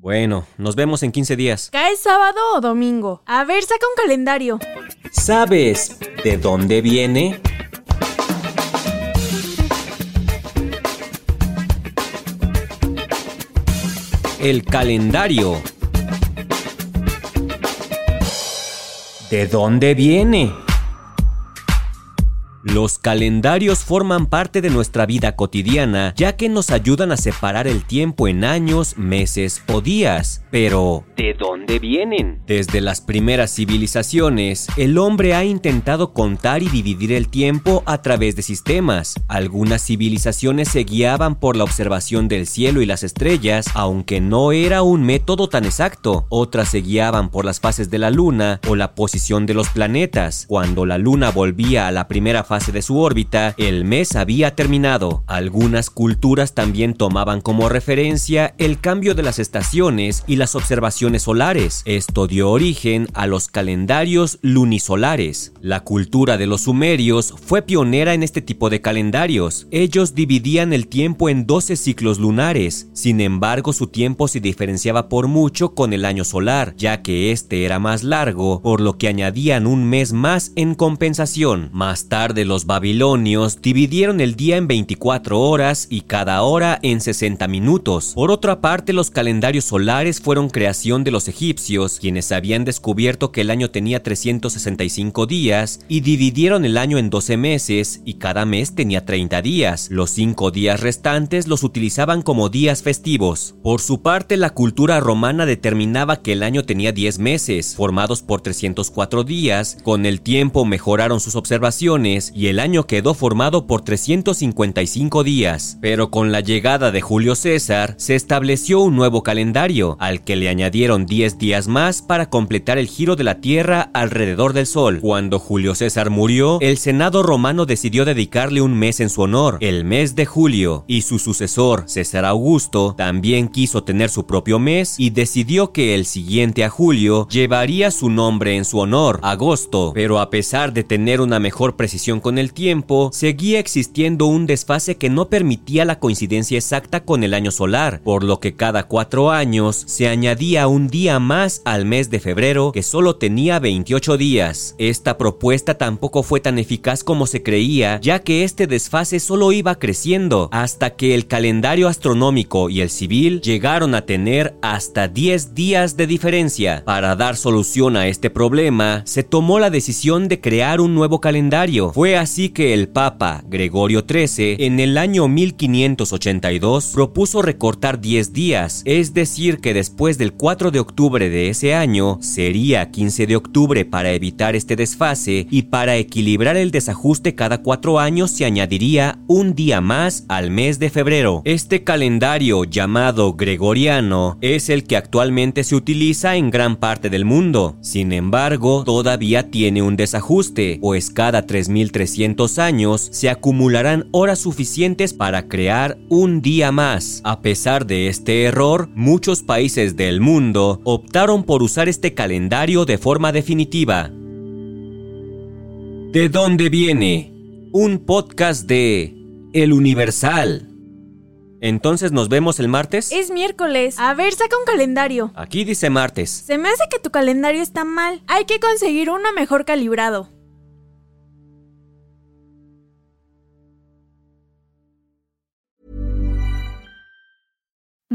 Bueno, nos vemos en 15 días. ¿Cae sábado o domingo? A ver, saca un calendario. ¿Sabes de dónde viene? El calendario. ¿De dónde viene? Los calendarios forman parte de nuestra vida cotidiana, ya que nos ayudan a separar el tiempo en años, meses o días. Pero, ¿de dónde vienen? Desde las primeras civilizaciones, el hombre ha intentado contar y dividir el tiempo a través de sistemas. Algunas civilizaciones se guiaban por la observación del cielo y las estrellas, aunque no era un método tan exacto. Otras se guiaban por las fases de la luna o la posición de los planetas. Cuando la luna volvía a la primera fase de su órbita, el mes había terminado. Algunas culturas también tomaban como referencia el cambio de las estaciones y las observaciones solares. Esto dio origen a los calendarios lunisolares. La cultura de los sumerios fue pionera en este tipo de calendarios. Ellos dividían el tiempo en 12 ciclos lunares. Sin embargo, su tiempo se diferenciaba por mucho con el año solar, ya que este era más largo, por lo que añadían un mes más en compensación. Más tarde los babilonios dividieron el día en 24 horas y cada hora en 60 minutos. Por otra parte, los calendarios solares fueron creación de los egipcios, quienes habían descubierto que el año tenía 365 días y dividieron el año en 12 meses y cada mes tenía 30 días. Los 5 días restantes los utilizaban como días festivos. Por su parte, la cultura romana determinaba que el año tenía 10 meses, formados por 304 días. Con el tiempo mejoraron sus observaciones y el año quedó formado por 355 días. Pero con la llegada de Julio César, se estableció un nuevo calendario, al que le añadieron 10 días más para completar el giro de la Tierra alrededor del Sol. Cuando Julio César murió, el Senado romano decidió dedicarle un mes en su honor, el mes de julio, y su sucesor, César Augusto, también quiso tener su propio mes y decidió que el siguiente a julio llevaría su nombre en su honor, agosto, pero a pesar de tener una mejor precisión con el tiempo, seguía existiendo un desfase que no permitía la coincidencia exacta con el año solar, por lo que cada cuatro años se añadía un día más al mes de febrero que solo tenía 28 días. Esta propuesta tampoco fue tan eficaz como se creía, ya que este desfase solo iba creciendo, hasta que el calendario astronómico y el civil llegaron a tener hasta 10 días de diferencia. Para dar solución a este problema, se tomó la decisión de crear un nuevo calendario. Así que el Papa Gregorio XIII en el año 1582 propuso recortar 10 días, es decir que después del 4 de octubre de ese año sería 15 de octubre para evitar este desfase y para equilibrar el desajuste cada cuatro años se añadiría un día más al mes de febrero. Este calendario llamado gregoriano es el que actualmente se utiliza en gran parte del mundo. Sin embargo, todavía tiene un desajuste, pues cada 3300 años se acumularán horas suficientes para crear un día más. A pesar de este error, muchos países del mundo optaron por usar este calendario de forma definitiva. ¿De dónde viene? Un podcast de El Universal. Entonces nos vemos el martes. Es miércoles. A ver, saca un calendario. Aquí dice martes. Se me hace que tu calendario está mal. Hay que conseguir uno mejor calibrado.